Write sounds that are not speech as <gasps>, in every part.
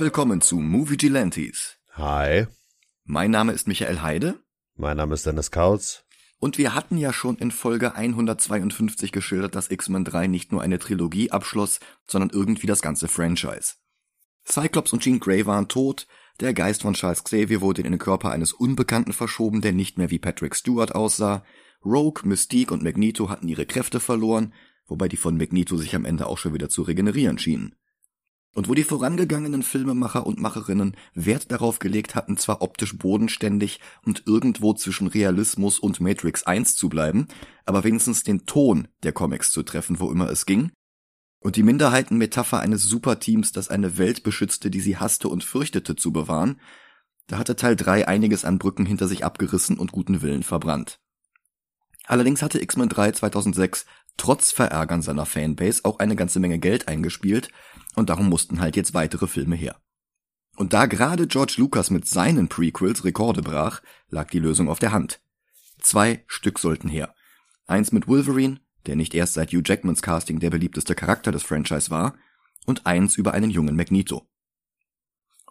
Und willkommen zu Movie Gelantes. Hi, Mein Name ist Michael Heide mein Name ist Dennis Kautz. und wir hatten ja schon in Folge 152 geschildert, dass X-Men 3 nicht nur eine Trilogie abschloss, sondern irgendwie das ganze Franchise. Cyclops und Jean Grey waren tot, der Geist von Charles Xavier wurde in den Körper eines Unbekannten verschoben, der nicht mehr wie Patrick Stewart aussah, Rogue, Mystique und Magneto hatten ihre Kräfte verloren, wobei die von Magneto sich am Ende auch schon wieder zu regenerieren schienen. Und wo die vorangegangenen Filmemacher und Macherinnen Wert darauf gelegt hatten, zwar optisch bodenständig und irgendwo zwischen Realismus und Matrix 1 zu bleiben, aber wenigstens den Ton der Comics zu treffen, wo immer es ging, und die Minderheitenmetapher eines Superteams, das eine Welt beschützte, die sie hasste und fürchtete, zu bewahren, da hatte Teil 3 einiges an Brücken hinter sich abgerissen und guten Willen verbrannt. Allerdings hatte X-Men 3 2006 trotz Verärgern seiner Fanbase auch eine ganze Menge Geld eingespielt und darum mussten halt jetzt weitere Filme her. Und da gerade George Lucas mit seinen Prequels Rekorde brach, lag die Lösung auf der Hand. Zwei Stück sollten her. Eins mit Wolverine, der nicht erst seit Hugh Jackmans Casting der beliebteste Charakter des Franchise war, und eins über einen jungen Magneto.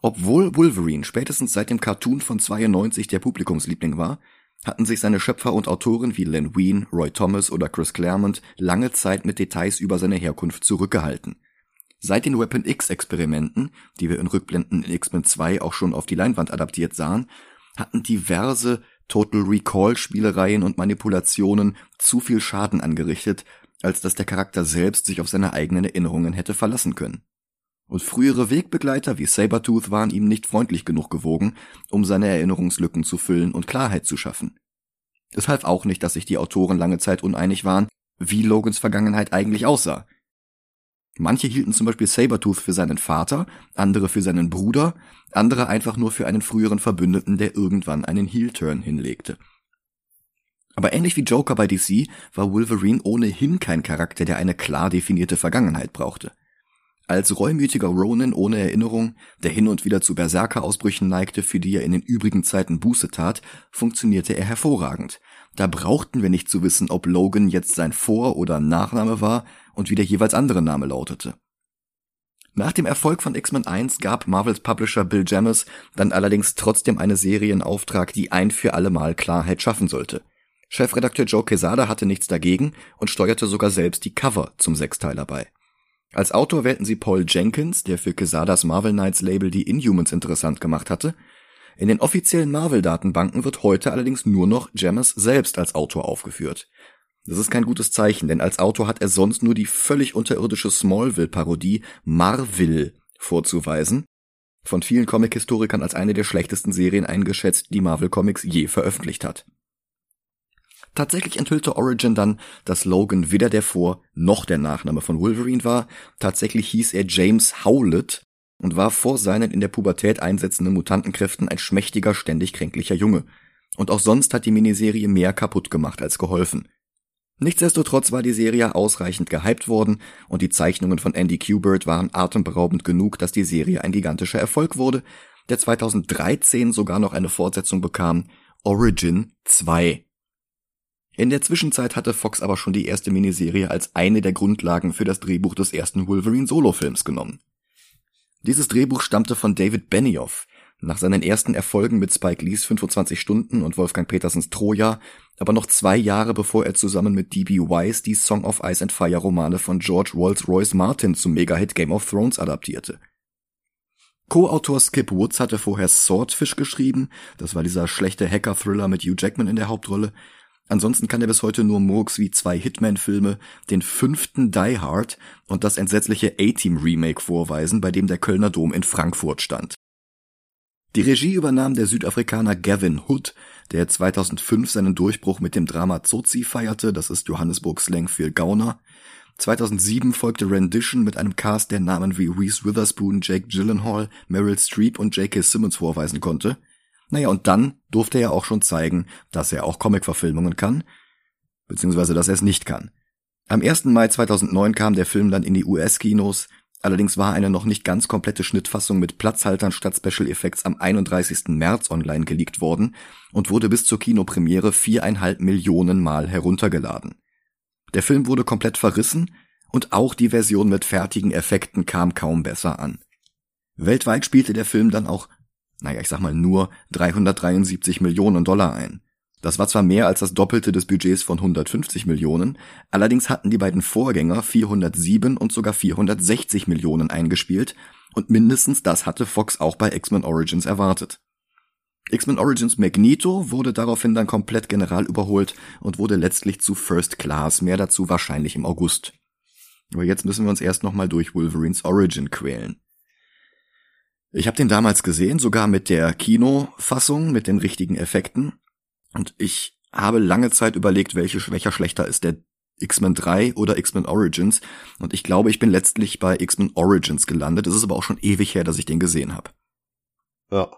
Obwohl Wolverine spätestens seit dem Cartoon von 92 der Publikumsliebling war, hatten sich seine Schöpfer und Autoren wie Len Wein, Roy Thomas oder Chris Claremont lange Zeit mit Details über seine Herkunft zurückgehalten. Seit den Weapon X Experimenten, die wir in Rückblenden in X-Men 2 auch schon auf die Leinwand adaptiert sahen, hatten diverse Total Recall Spielereien und Manipulationen zu viel Schaden angerichtet, als dass der Charakter selbst sich auf seine eigenen Erinnerungen hätte verlassen können. Und frühere Wegbegleiter wie Sabertooth waren ihm nicht freundlich genug gewogen, um seine Erinnerungslücken zu füllen und Klarheit zu schaffen. Es half auch nicht, dass sich die Autoren lange Zeit uneinig waren, wie Logans Vergangenheit eigentlich aussah. Manche hielten zum Beispiel Sabertooth für seinen Vater, andere für seinen Bruder, andere einfach nur für einen früheren Verbündeten, der irgendwann einen Heel-Turn hinlegte. Aber ähnlich wie Joker bei DC war Wolverine ohnehin kein Charakter, der eine klar definierte Vergangenheit brauchte. Als reumütiger Ronin ohne Erinnerung, der hin und wieder zu Berserker-Ausbrüchen neigte, für die er in den übrigen Zeiten Buße tat, funktionierte er hervorragend. Da brauchten wir nicht zu wissen, ob Logan jetzt sein Vor- oder Nachname war und wie der jeweils andere Name lautete. Nach dem Erfolg von X-Men 1 gab Marvels Publisher Bill Jamis dann allerdings trotzdem eine Serie in Auftrag, die ein für alle Mal Klarheit schaffen sollte. Chefredakteur Joe Quesada hatte nichts dagegen und steuerte sogar selbst die Cover zum Sechsteiler bei. Als Autor wählten sie Paul Jenkins, der für Quesadas Marvel Knights Label die Inhumans interessant gemacht hatte. In den offiziellen Marvel-Datenbanken wird heute allerdings nur noch Jamis selbst als Autor aufgeführt. Das ist kein gutes Zeichen, denn als Autor hat er sonst nur die völlig unterirdische Smallville-Parodie Marville vorzuweisen, von vielen Comic-Historikern als eine der schlechtesten Serien eingeschätzt, die Marvel Comics je veröffentlicht hat. Tatsächlich enthüllte Origin dann, dass Logan weder der Vor- noch der Nachname von Wolverine war. Tatsächlich hieß er James Howlett und war vor seinen in der Pubertät einsetzenden Mutantenkräften ein schmächtiger, ständig kränklicher Junge. Und auch sonst hat die Miniserie mehr kaputt gemacht als geholfen. Nichtsdestotrotz war die Serie ausreichend gehypt worden und die Zeichnungen von Andy Kubert waren atemberaubend genug, dass die Serie ein gigantischer Erfolg wurde, der 2013 sogar noch eine Fortsetzung bekam, Origin 2. In der Zwischenzeit hatte Fox aber schon die erste Miniserie als eine der Grundlagen für das Drehbuch des ersten Wolverine Solo-Films genommen. Dieses Drehbuch stammte von David Benioff. Nach seinen ersten Erfolgen mit Spike Lees 25 Stunden und Wolfgang Petersens Troja, aber noch zwei Jahre bevor er zusammen mit D.B. Wise die Song of Ice and Fire Romane von George Rolls-Royce Martin zum Megahit Game of Thrones adaptierte. Co-Autor Skip Woods hatte vorher Swordfish geschrieben, das war dieser schlechte Hacker-Thriller mit Hugh Jackman in der Hauptrolle, Ansonsten kann er bis heute nur Murks wie zwei Hitman-Filme, den fünften Die Hard und das entsetzliche A-Team-Remake vorweisen, bei dem der Kölner Dom in Frankfurt stand. Die Regie übernahm der Südafrikaner Gavin Hood, der 2005 seinen Durchbruch mit dem Drama Zozi feierte, das ist Johannesburgs Slang für Gauner. 2007 folgte Rendition mit einem Cast, der Namen wie Reese Witherspoon, Jake Gyllenhaal, Meryl Streep und J.K. Simmons vorweisen konnte. Naja, und dann durfte er auch schon zeigen, dass er auch Comic-Verfilmungen kann, beziehungsweise dass er es nicht kann. Am 1. Mai 2009 kam der Film dann in die US-Kinos, allerdings war eine noch nicht ganz komplette Schnittfassung mit Platzhaltern statt Special Effects am 31. März online geleakt worden und wurde bis zur Kinopremiere viereinhalb Millionen Mal heruntergeladen. Der Film wurde komplett verrissen und auch die Version mit fertigen Effekten kam kaum besser an. Weltweit spielte der Film dann auch, naja, ich sag mal nur 373 Millionen Dollar ein. Das war zwar mehr als das Doppelte des Budgets von 150 Millionen, allerdings hatten die beiden Vorgänger 407 und sogar 460 Millionen eingespielt und mindestens das hatte Fox auch bei X-Men Origins erwartet. X-Men Origins Magneto wurde daraufhin dann komplett general überholt und wurde letztlich zu First Class, mehr dazu wahrscheinlich im August. Aber jetzt müssen wir uns erst nochmal durch Wolverines Origin quälen. Ich habe den damals gesehen, sogar mit der Kinofassung, mit den richtigen Effekten. Und ich habe lange Zeit überlegt, welche, welcher schlechter ist, der X-Men 3 oder X-Men Origins. Und ich glaube, ich bin letztlich bei X-Men Origins gelandet. Es ist aber auch schon ewig her, dass ich den gesehen habe. Ja.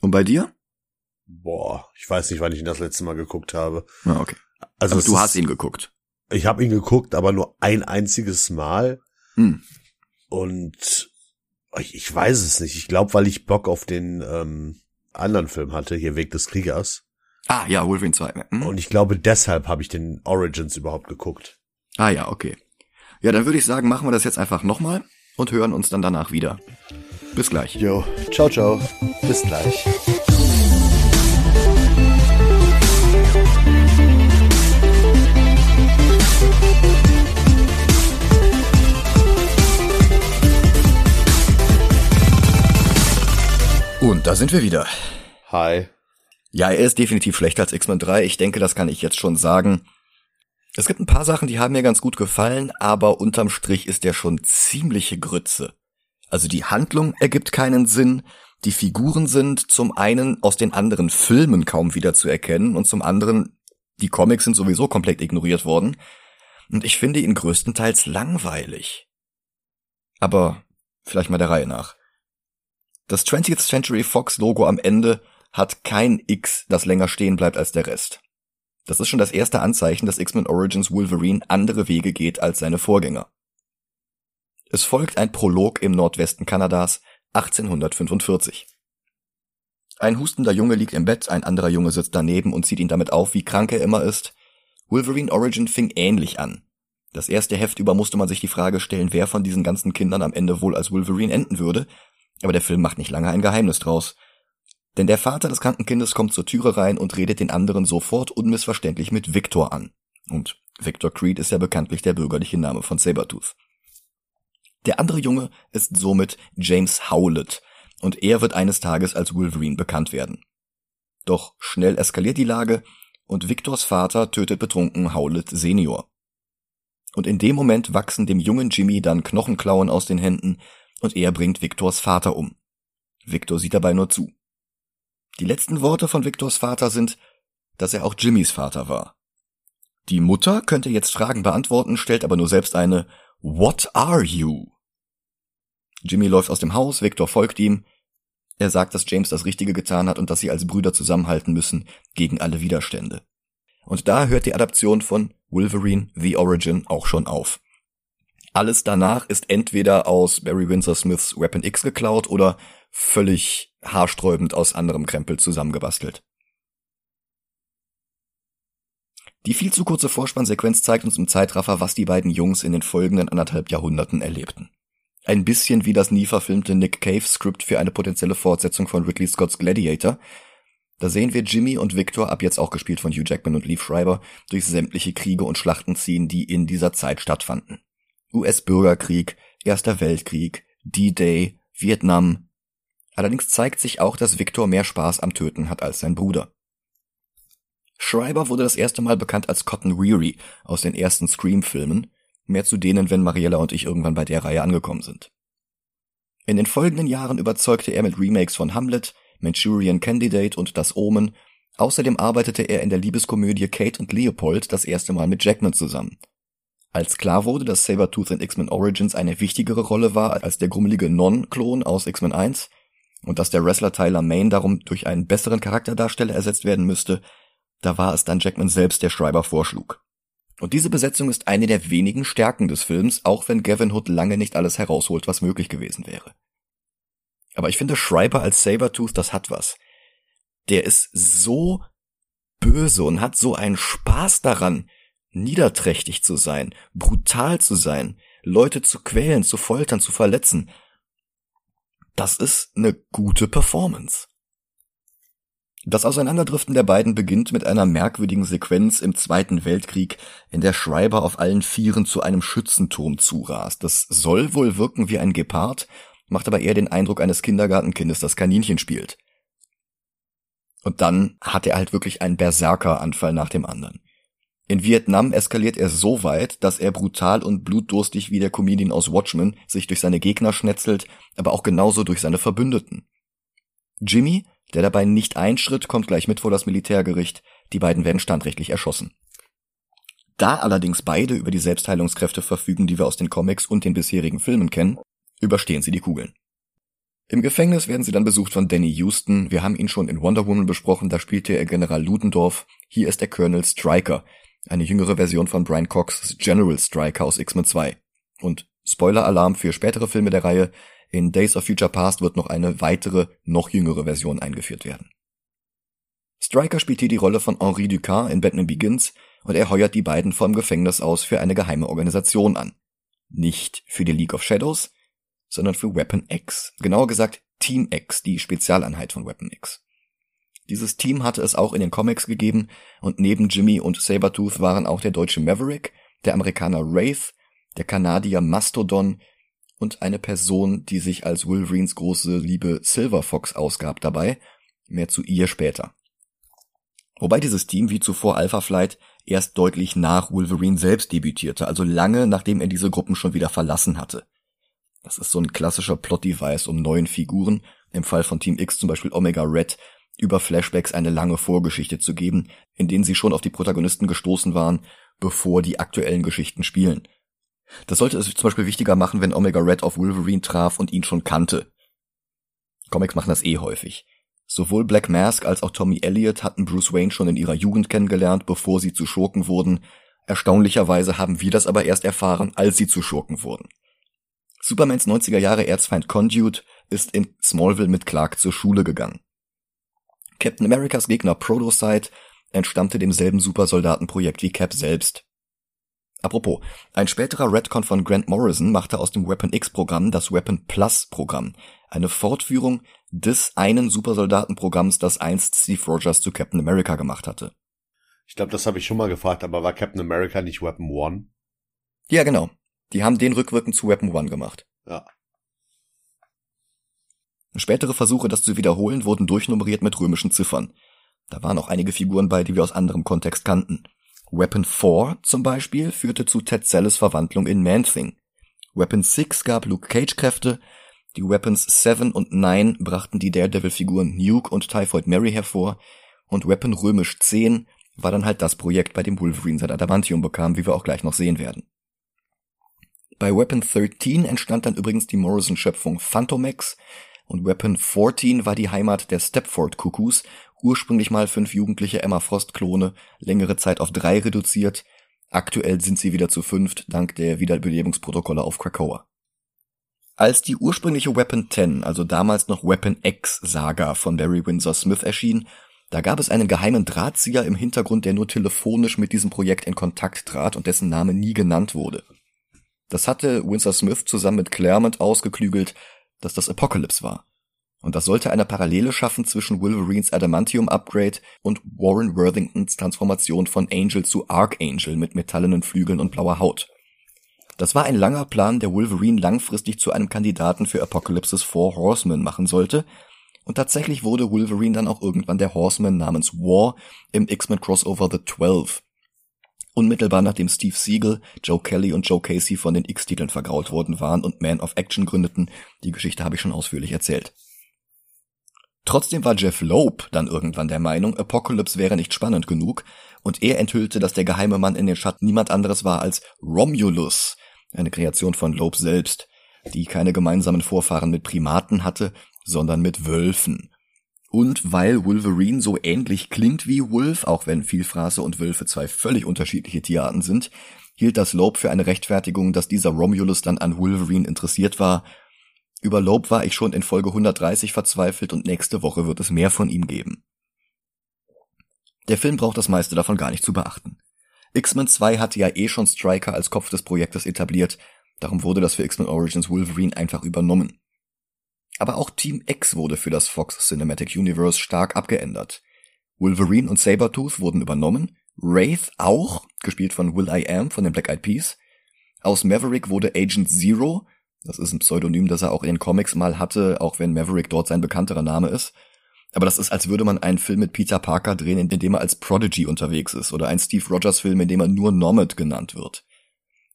Und bei dir? Boah, ich weiß nicht, wann ich ihn das letzte Mal geguckt habe. Ah, okay. Also aber du ist, hast ihn geguckt. Ich habe ihn geguckt, aber nur ein einziges Mal. Hm. Und ich, ich weiß es nicht. Ich glaube, weil ich Bock auf den ähm, anderen Film hatte, hier Weg des Kriegers. Ah, ja, Wolverine 2. Hm? Und ich glaube, deshalb habe ich den Origins überhaupt geguckt. Ah ja, okay. Ja, dann würde ich sagen, machen wir das jetzt einfach nochmal und hören uns dann danach wieder. Bis gleich. Jo, ciao, ciao. Bis gleich. Und da sind wir wieder. Hi. Ja, er ist definitiv schlechter als X-Men 3. Ich denke, das kann ich jetzt schon sagen. Es gibt ein paar Sachen, die haben mir ganz gut gefallen, aber unterm Strich ist er schon ziemliche Grütze. Also die Handlung ergibt keinen Sinn, die Figuren sind zum einen aus den anderen Filmen kaum wieder zu erkennen und zum anderen die Comics sind sowieso komplett ignoriert worden. Und ich finde ihn größtenteils langweilig. Aber vielleicht mal der Reihe nach. Das 20th Century Fox Logo am Ende hat kein X, das länger stehen bleibt als der Rest. Das ist schon das erste Anzeichen, dass X-Men Origins Wolverine andere Wege geht als seine Vorgänger. Es folgt ein Prolog im Nordwesten Kanadas 1845. Ein hustender Junge liegt im Bett, ein anderer Junge sitzt daneben und zieht ihn damit auf, wie krank er immer ist. Wolverine Origin fing ähnlich an. Das erste Heft über musste man sich die Frage stellen, wer von diesen ganzen Kindern am Ende wohl als Wolverine enden würde, aber der Film macht nicht lange ein Geheimnis draus. Denn der Vater des kranken Kindes kommt zur Türe rein und redet den anderen sofort unmissverständlich mit Victor an. Und Victor Creed ist ja bekanntlich der bürgerliche Name von Sabertooth. Der andere Junge ist somit James Howlett, und er wird eines Tages als Wolverine bekannt werden. Doch schnell eskaliert die Lage, und Victors Vater tötet betrunken Howlett Senior. Und in dem Moment wachsen dem jungen Jimmy dann Knochenklauen aus den Händen, und er bringt Victors Vater um. Victor sieht dabei nur zu. Die letzten Worte von Victors Vater sind, dass er auch Jimmys Vater war. Die Mutter könnte jetzt Fragen beantworten, stellt aber nur selbst eine What are you? Jimmy läuft aus dem Haus, Victor folgt ihm. Er sagt, dass James das Richtige getan hat und dass sie als Brüder zusammenhalten müssen gegen alle Widerstände. Und da hört die Adaption von Wolverine The Origin auch schon auf. Alles danach ist entweder aus Barry Windsor Smiths Weapon X geklaut oder völlig haarsträubend aus anderem Krempel zusammengebastelt. Die viel zu kurze Vorspannsequenz zeigt uns im Zeitraffer, was die beiden Jungs in den folgenden anderthalb Jahrhunderten erlebten. Ein bisschen wie das nie verfilmte Nick Cave Skript für eine potenzielle Fortsetzung von Ridley Scotts Gladiator. Da sehen wir Jimmy und Victor, ab jetzt auch gespielt von Hugh Jackman und Lee Schreiber, durch sämtliche Kriege und Schlachten ziehen, die in dieser Zeit stattfanden. US-Bürgerkrieg, Erster Weltkrieg, D-Day, Vietnam. Allerdings zeigt sich auch, dass Victor mehr Spaß am Töten hat als sein Bruder. Schreiber wurde das erste Mal bekannt als Cotton Weary aus den ersten Scream-Filmen, mehr zu denen, wenn Mariella und ich irgendwann bei der Reihe angekommen sind. In den folgenden Jahren überzeugte er mit Remakes von Hamlet, Manchurian Candidate und Das Omen. Außerdem arbeitete er in der Liebeskomödie Kate und Leopold das erste Mal mit Jackman zusammen. Als klar wurde, dass Sabertooth in X-Men Origins eine wichtigere Rolle war als der grummelige Non-Klon aus X-Men 1 und dass der Wrestler Tyler Main darum durch einen besseren Charakterdarsteller ersetzt werden müsste, da war es dann Jackman selbst, der Schreiber vorschlug. Und diese Besetzung ist eine der wenigen Stärken des Films, auch wenn Gavin Hood lange nicht alles herausholt, was möglich gewesen wäre. Aber ich finde Schreiber als Sabertooth, das hat was. Der ist so böse und hat so einen Spaß daran, niederträchtig zu sein, brutal zu sein, Leute zu quälen, zu foltern, zu verletzen. Das ist eine gute Performance. Das Auseinanderdriften der beiden beginnt mit einer merkwürdigen Sequenz im Zweiten Weltkrieg, in der Schreiber auf allen Vieren zu einem Schützenturm zurast. Das soll wohl wirken wie ein Gepard, macht aber eher den Eindruck eines Kindergartenkindes, das Kaninchen spielt. Und dann hat er halt wirklich einen Berserker-Anfall nach dem anderen. In Vietnam eskaliert er so weit, dass er brutal und blutdurstig wie der Comedian aus Watchmen sich durch seine Gegner schnetzelt, aber auch genauso durch seine Verbündeten. Jimmy der dabei nicht einschritt, kommt gleich mit vor das Militärgericht. Die beiden werden standrechtlich erschossen. Da allerdings beide über die Selbstheilungskräfte verfügen, die wir aus den Comics und den bisherigen Filmen kennen, überstehen sie die Kugeln. Im Gefängnis werden sie dann besucht von Danny Houston. Wir haben ihn schon in Wonder Woman besprochen, da spielte er General Ludendorff. Hier ist der Colonel Stryker, eine jüngere Version von Brian Cox General Stryker aus X-Men 2. Und Spoiler-Alarm für spätere Filme der Reihe, in Days of Future Past wird noch eine weitere, noch jüngere Version eingeführt werden. Stryker spielt hier die Rolle von Henri Ducas in Batman Begins und er heuert die beiden vom Gefängnis aus für eine geheime Organisation an. Nicht für die League of Shadows, sondern für Weapon X. Genauer gesagt Team X, die Spezialeinheit von Weapon X. Dieses Team hatte es auch in den Comics gegeben und neben Jimmy und Sabertooth waren auch der deutsche Maverick, der Amerikaner Wraith, der Kanadier Mastodon und eine Person, die sich als Wolverines große Liebe Silver Fox ausgab dabei. Mehr zu ihr später. Wobei dieses Team wie zuvor Alpha Flight erst deutlich nach Wolverine selbst debütierte, also lange nachdem er diese Gruppen schon wieder verlassen hatte. Das ist so ein klassischer Plot-Device, um neuen Figuren, im Fall von Team X zum Beispiel Omega Red, über Flashbacks eine lange Vorgeschichte zu geben, in denen sie schon auf die Protagonisten gestoßen waren, bevor die aktuellen Geschichten spielen. Das sollte es zum Beispiel wichtiger machen, wenn Omega Red auf Wolverine traf und ihn schon kannte. Comics machen das eh häufig. Sowohl Black Mask als auch Tommy Elliot hatten Bruce Wayne schon in ihrer Jugend kennengelernt, bevor sie zu Schurken wurden. Erstaunlicherweise haben wir das aber erst erfahren, als sie zu Schurken wurden. Supermans 90er Jahre Erzfeind Conduit ist in Smallville mit Clark zur Schule gegangen. Captain Americas Gegner Protocyte entstammte demselben Supersoldatenprojekt wie Cap selbst. Apropos, ein späterer Redcon von Grant Morrison machte aus dem Weapon X-Programm das Weapon Plus-Programm, eine Fortführung des einen Supersoldatenprogramms, das einst Steve Rogers zu Captain America gemacht hatte. Ich glaube, das habe ich schon mal gefragt, aber war Captain America nicht Weapon One? Ja, genau. Die haben den rückwirkend zu Weapon One gemacht. Ja. Spätere Versuche, das zu wiederholen, wurden durchnummeriert mit römischen Ziffern. Da waren auch einige Figuren bei, die wir aus anderem Kontext kannten. Weapon 4 zum Beispiel führte zu Ted Selles Verwandlung in Man-Thing. Weapon 6 gab Luke Cage Kräfte, die Weapons 7 und 9 brachten die Daredevil-Figuren Nuke und Typhoid Mary hervor und Weapon römisch 10 war dann halt das Projekt, bei dem Wolverine sein Adamantium bekam, wie wir auch gleich noch sehen werden. Bei Weapon 13 entstand dann übrigens die Morrison-Schöpfung Phantomex und Weapon 14 war die Heimat der Stepford-Cuckoos ursprünglich mal fünf jugendliche Emma Frost-Klone, längere Zeit auf drei reduziert. Aktuell sind sie wieder zu fünft, dank der Wiederbelebungsprotokolle auf Krakoa. Als die ursprüngliche Weapon 10, also damals noch Weapon X Saga von Barry Windsor Smith erschien, da gab es einen geheimen Drahtzieher im Hintergrund, der nur telefonisch mit diesem Projekt in Kontakt trat und dessen Name nie genannt wurde. Das hatte Windsor Smith zusammen mit Claremont ausgeklügelt, dass das Apocalypse war. Und das sollte eine Parallele schaffen zwischen Wolverines Adamantium Upgrade und Warren Worthingtons Transformation von Angel zu Archangel mit metallenen Flügeln und blauer Haut. Das war ein langer Plan, der Wolverine langfristig zu einem Kandidaten für Apocalypses Four Horsemen machen sollte, und tatsächlich wurde Wolverine dann auch irgendwann der Horseman namens War im X-Men Crossover The Twelve. Unmittelbar nachdem Steve Siegel, Joe Kelly und Joe Casey von den X-Titeln vergrault worden waren und Man of Action gründeten, die Geschichte habe ich schon ausführlich erzählt. Trotzdem war Jeff Loeb dann irgendwann der Meinung, Apocalypse wäre nicht spannend genug, und er enthüllte, dass der geheime Mann in den Schatten niemand anderes war als Romulus, eine Kreation von Loeb selbst, die keine gemeinsamen Vorfahren mit Primaten hatte, sondern mit Wölfen. Und weil Wolverine so ähnlich klingt wie Wolf, auch wenn Vielfraße und Wölfe zwei völlig unterschiedliche Tierarten sind, hielt das Loeb für eine Rechtfertigung, dass dieser Romulus dann an Wolverine interessiert war über Loeb war ich schon in Folge 130 verzweifelt und nächste Woche wird es mehr von ihm geben. Der Film braucht das meiste davon gar nicht zu beachten. X-Men 2 hatte ja eh schon Striker als Kopf des Projektes etabliert, darum wurde das für X-Men Origins Wolverine einfach übernommen. Aber auch Team X wurde für das Fox Cinematic Universe stark abgeändert. Wolverine und Sabertooth wurden übernommen, Wraith auch, gespielt von Will I Am von den Black Eyed Peas. Aus Maverick wurde Agent Zero, das ist ein Pseudonym, das er auch in den Comics mal hatte, auch wenn Maverick dort sein bekannterer Name ist. Aber das ist, als würde man einen Film mit Peter Parker drehen, in dem er als Prodigy unterwegs ist, oder ein Steve Rogers Film, in dem er nur Nomad genannt wird.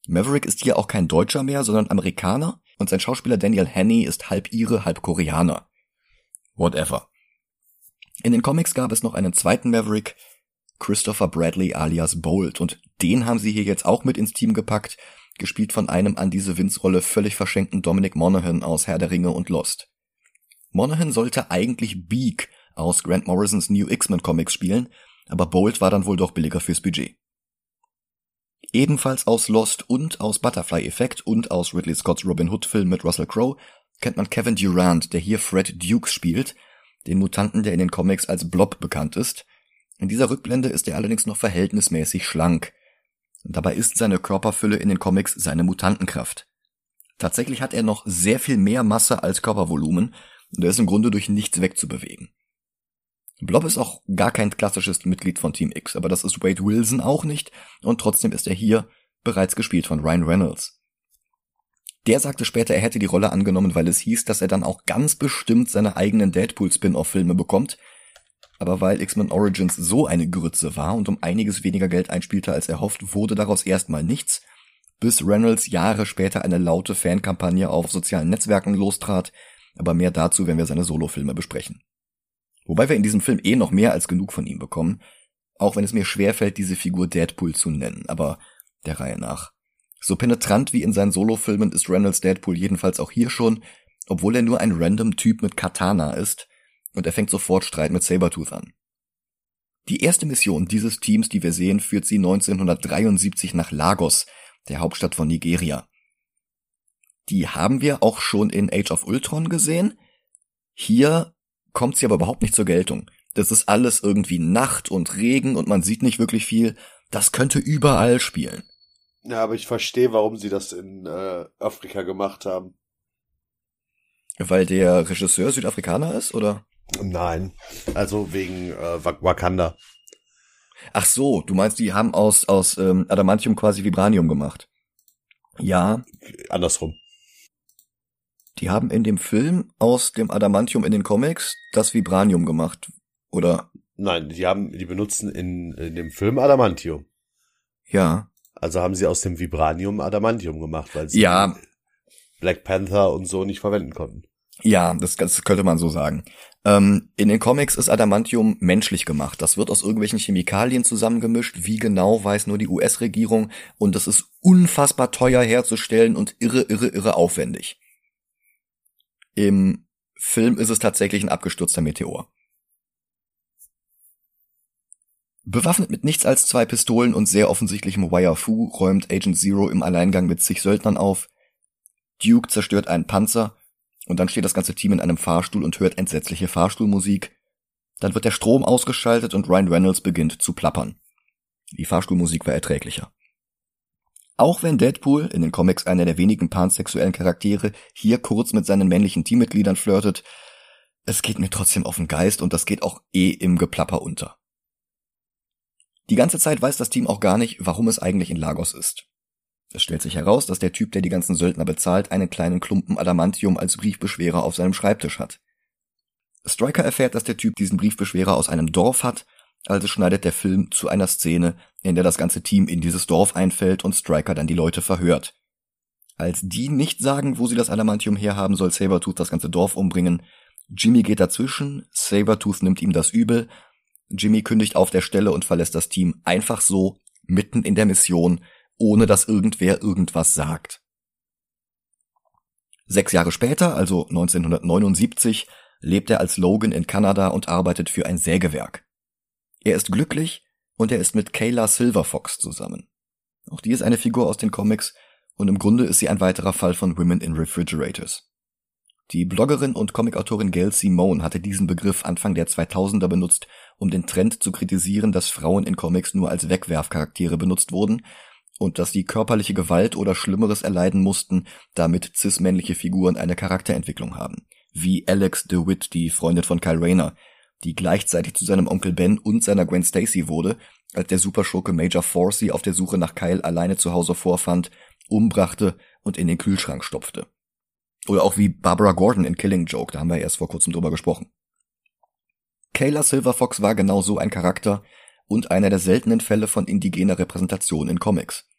Maverick ist hier auch kein Deutscher mehr, sondern Amerikaner, und sein Schauspieler Daniel Hanney ist halb Ire, halb Koreaner. Whatever. In den Comics gab es noch einen zweiten Maverick, Christopher Bradley alias Bolt, und den haben sie hier jetzt auch mit ins Team gepackt, gespielt von einem an diese Vince-Rolle völlig verschenkten Dominic Monaghan aus Herr der Ringe und Lost. Monaghan sollte eigentlich Beak aus Grant Morrisons New X-Men Comics spielen, aber Bolt war dann wohl doch billiger fürs Budget. Ebenfalls aus Lost und aus Butterfly Effect und aus Ridley Scotts Robin Hood Film mit Russell Crowe kennt man Kevin Durant, der hier Fred Dukes spielt, den Mutanten, der in den Comics als Blob bekannt ist. In dieser Rückblende ist er allerdings noch verhältnismäßig schlank. dabei ist seine Körperfülle in den Comics seine Mutantenkraft. Tatsächlich hat er noch sehr viel mehr Masse als Körpervolumen und er ist im Grunde durch nichts wegzubewegen. Blob ist auch gar kein klassisches Mitglied von Team X, aber das ist Wade Wilson auch nicht und trotzdem ist er hier bereits gespielt von Ryan Reynolds. Der sagte später, er hätte die Rolle angenommen, weil es hieß, dass er dann auch ganz bestimmt seine eigenen Deadpool-Spin-off-Filme bekommt. Aber weil X-Men Origins so eine Grütze war und um einiges weniger Geld einspielte als erhofft, wurde daraus erstmal nichts, bis Reynolds Jahre später eine laute Fankampagne auf sozialen Netzwerken lostrat, aber mehr dazu, wenn wir seine Solofilme besprechen. Wobei wir in diesem Film eh noch mehr als genug von ihm bekommen, auch wenn es mir schwerfällt, diese Figur Deadpool zu nennen, aber der Reihe nach. So penetrant wie in seinen Solofilmen ist Reynolds Deadpool jedenfalls auch hier schon, obwohl er nur ein random Typ mit Katana ist, und er fängt sofort Streit mit Sabertooth an. Die erste Mission dieses Teams, die wir sehen, führt sie 1973 nach Lagos, der Hauptstadt von Nigeria. Die haben wir auch schon in Age of Ultron gesehen. Hier kommt sie aber überhaupt nicht zur Geltung. Das ist alles irgendwie Nacht und Regen und man sieht nicht wirklich viel. Das könnte überall spielen. Ja, aber ich verstehe, warum sie das in äh, Afrika gemacht haben. Weil der Regisseur Südafrikaner ist, oder? Nein, also wegen äh, Wakanda. Ach so, du meinst, die haben aus aus ähm, Adamantium quasi Vibranium gemacht? Ja. Andersrum. Die haben in dem Film aus dem Adamantium in den Comics das Vibranium gemacht, oder? Nein, die haben, die benutzen in, in dem Film Adamantium. Ja. Also haben sie aus dem Vibranium Adamantium gemacht, weil sie ja. Black Panther und so nicht verwenden konnten. Ja, das, das könnte man so sagen. Ähm, in den Comics ist Adamantium menschlich gemacht. Das wird aus irgendwelchen Chemikalien zusammengemischt. Wie genau weiß nur die US-Regierung. Und das ist unfassbar teuer herzustellen und irre, irre, irre aufwendig. Im Film ist es tatsächlich ein abgestürzter Meteor. Bewaffnet mit nichts als zwei Pistolen und sehr offensichtlichem Wire Fu räumt Agent Zero im Alleingang mit zig Söldnern auf. Duke zerstört einen Panzer und dann steht das ganze Team in einem Fahrstuhl und hört entsetzliche Fahrstuhlmusik. Dann wird der Strom ausgeschaltet und Ryan Reynolds beginnt zu plappern. Die Fahrstuhlmusik war erträglicher. Auch wenn Deadpool, in den Comics einer der wenigen pansexuellen Charaktere, hier kurz mit seinen männlichen Teammitgliedern flirtet, es geht mir trotzdem auf den Geist und das geht auch eh im Geplapper unter. Die ganze Zeit weiß das Team auch gar nicht, warum es eigentlich in Lagos ist. Es stellt sich heraus, dass der Typ, der die ganzen Söldner bezahlt, einen kleinen Klumpen Adamantium als Briefbeschwerer auf seinem Schreibtisch hat. Striker erfährt, dass der Typ diesen Briefbeschwerer aus einem Dorf hat also schneidet der Film zu einer Szene, in der das ganze Team in dieses Dorf einfällt und Striker dann die Leute verhört. Als die nicht sagen, wo sie das Adamantium herhaben, soll Sabertooth das ganze Dorf umbringen. Jimmy geht dazwischen, Sabertooth nimmt ihm das übel. Jimmy kündigt auf der Stelle und verlässt das Team einfach so, mitten in der Mission, ohne dass irgendwer irgendwas sagt. Sechs Jahre später, also 1979, lebt er als Logan in Kanada und arbeitet für ein Sägewerk. Er ist glücklich und er ist mit Kayla Silverfox zusammen. Auch die ist eine Figur aus den Comics und im Grunde ist sie ein weiterer Fall von Women in Refrigerators. Die Bloggerin und Comicautorin Gail Simone hatte diesen Begriff Anfang der 2000er benutzt, um den Trend zu kritisieren, dass Frauen in Comics nur als Wegwerfcharaktere benutzt wurden und dass sie körperliche Gewalt oder Schlimmeres erleiden mussten, damit cis-männliche Figuren eine Charakterentwicklung haben. wie Alex DeWitt, die Freundin von Kyle Rayner, die gleichzeitig zu seinem Onkel Ben und seiner Gwen Stacy wurde, als der Superschurke Major Force sie auf der Suche nach Kyle alleine zu Hause vorfand, umbrachte und in den Kühlschrank stopfte. Oder auch wie Barbara Gordon in Killing Joke, da haben wir erst vor kurzem drüber gesprochen. Kayla Silverfox war genau so ein Charakter und einer der seltenen Fälle von indigener Repräsentation in Comics.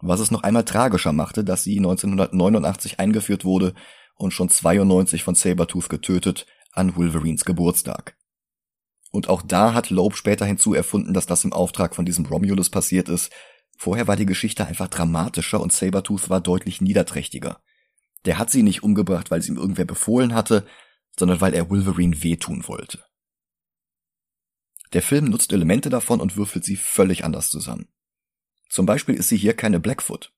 Was es noch einmal tragischer machte, dass sie 1989 eingeführt wurde und schon 92 von Sabertooth getötet an Wolverines Geburtstag. Und auch da hat Loeb später hinzuerfunden, dass das im Auftrag von diesem Romulus passiert ist. Vorher war die Geschichte einfach dramatischer und Sabertooth war deutlich niederträchtiger. Der hat sie nicht umgebracht, weil sie ihm irgendwer befohlen hatte, sondern weil er Wolverine wehtun wollte. Der Film nutzt Elemente davon und würfelt sie völlig anders zusammen. Zum Beispiel ist sie hier keine Blackfoot.